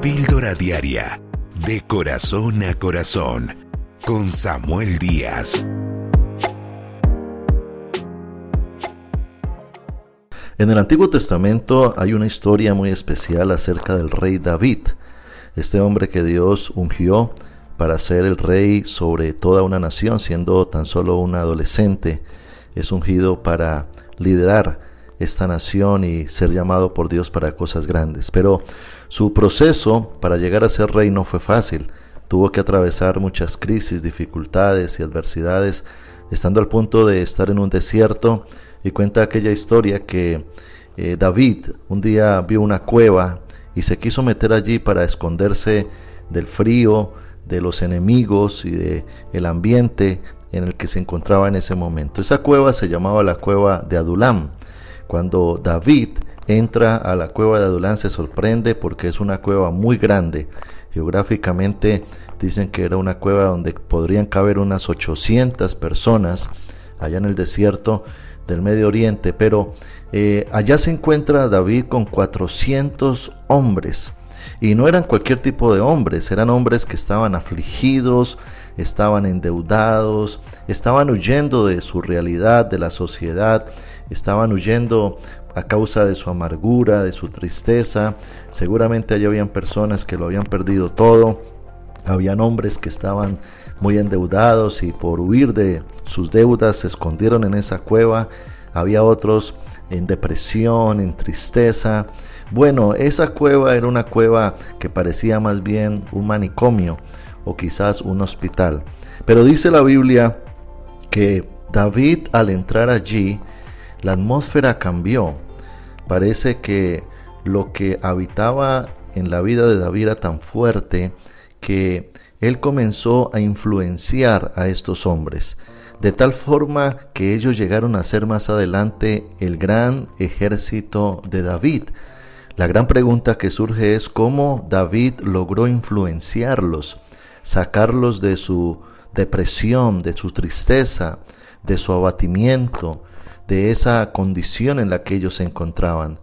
Píldora Diaria, de corazón a corazón, con Samuel Díaz. En el Antiguo Testamento hay una historia muy especial acerca del rey David, este hombre que Dios ungió para ser el rey sobre toda una nación, siendo tan solo un adolescente. Es ungido para liderar esta nación y ser llamado por Dios para cosas grandes. Pero su proceso para llegar a ser rey no fue fácil. Tuvo que atravesar muchas crisis, dificultades y adversidades, estando al punto de estar en un desierto. Y cuenta aquella historia que eh, David un día vio una cueva y se quiso meter allí para esconderse del frío, de los enemigos y de el ambiente en el que se encontraba en ese momento. Esa cueva se llamaba la cueva de Adulam. Cuando David entra a la cueva de Adulam se sorprende porque es una cueva muy grande. Geográficamente dicen que era una cueva donde podrían caber unas 800 personas allá en el desierto del Medio Oriente, pero eh, allá se encuentra David con 400 hombres y no eran cualquier tipo de hombres, eran hombres que estaban afligidos, estaban endeudados, estaban huyendo de su realidad, de la sociedad, estaban huyendo a causa de su amargura, de su tristeza. Seguramente allí habían personas que lo habían perdido todo, habían hombres que estaban muy endeudados y por huir de sus deudas se escondieron en esa cueva. Había otros en depresión, en tristeza. Bueno, esa cueva era una cueva que parecía más bien un manicomio o quizás un hospital. Pero dice la Biblia que David al entrar allí, la atmósfera cambió. Parece que lo que habitaba en la vida de David era tan fuerte que él comenzó a influenciar a estos hombres de tal forma que ellos llegaron a ser más adelante el gran ejército de David. La gran pregunta que surge es cómo David logró influenciarlos, sacarlos de su depresión, de su tristeza, de su abatimiento, de esa condición en la que ellos se encontraban.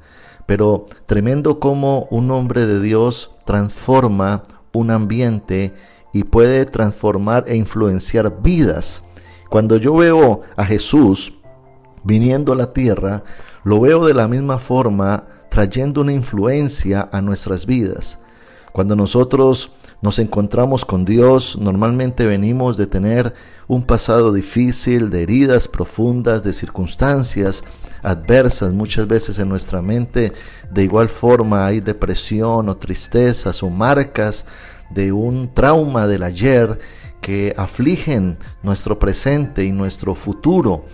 Pero tremendo cómo un hombre de Dios transforma un ambiente y puede transformar e influenciar vidas. Cuando yo veo a Jesús viniendo a la tierra, lo veo de la misma forma trayendo una influencia a nuestras vidas. Cuando nosotros nos encontramos con Dios, normalmente venimos de tener un pasado difícil, de heridas profundas, de circunstancias adversas. Muchas veces en nuestra mente de igual forma hay depresión o tristezas o marcas de un trauma del ayer que afligen nuestro presente y nuestro futuro.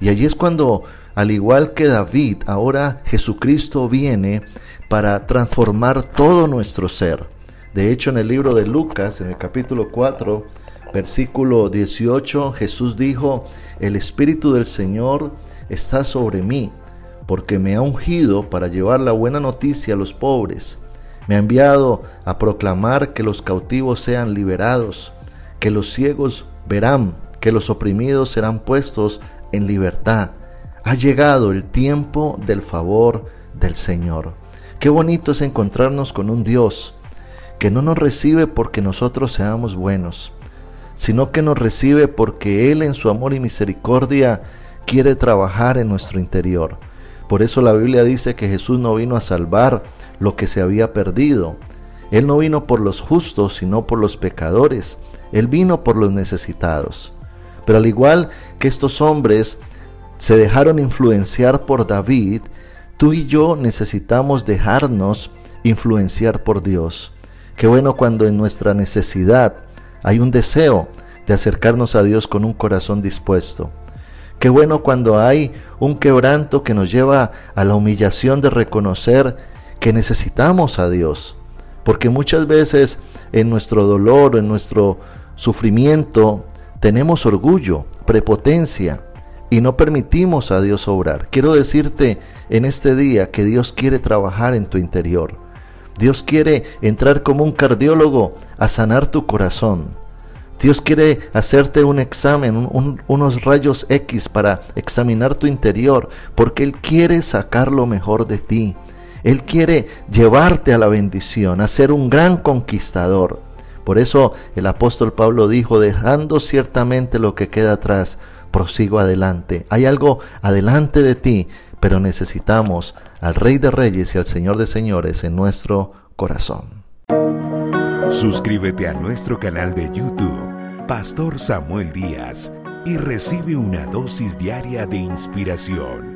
Y allí es cuando al igual que David, ahora Jesucristo viene para transformar todo nuestro ser. De hecho, en el libro de Lucas, en el capítulo 4, versículo 18, Jesús dijo, el Espíritu del Señor está sobre mí, porque me ha ungido para llevar la buena noticia a los pobres. Me ha enviado a proclamar que los cautivos sean liberados, que los ciegos verán, que los oprimidos serán puestos en libertad ha llegado el tiempo del favor del Señor. Qué bonito es encontrarnos con un Dios que no nos recibe porque nosotros seamos buenos, sino que nos recibe porque Él en su amor y misericordia quiere trabajar en nuestro interior. Por eso la Biblia dice que Jesús no vino a salvar lo que se había perdido. Él no vino por los justos, sino por los pecadores. Él vino por los necesitados. Pero al igual que estos hombres se dejaron influenciar por David, tú y yo necesitamos dejarnos influenciar por Dios. Qué bueno cuando en nuestra necesidad hay un deseo de acercarnos a Dios con un corazón dispuesto. Qué bueno cuando hay un quebranto que nos lleva a la humillación de reconocer que necesitamos a Dios. Porque muchas veces en nuestro dolor, en nuestro sufrimiento, tenemos orgullo, prepotencia, y no permitimos a Dios obrar. Quiero decirte en este día que Dios quiere trabajar en tu interior. Dios quiere entrar como un cardiólogo a sanar tu corazón. Dios quiere hacerte un examen, unos rayos X para examinar tu interior, porque Él quiere sacar lo mejor de ti. Él quiere llevarte a la bendición, a ser un gran conquistador. Por eso el apóstol Pablo dijo, dejando ciertamente lo que queda atrás, prosigo adelante. Hay algo adelante de ti, pero necesitamos al Rey de Reyes y al Señor de Señores en nuestro corazón. Suscríbete a nuestro canal de YouTube, Pastor Samuel Díaz, y recibe una dosis diaria de inspiración.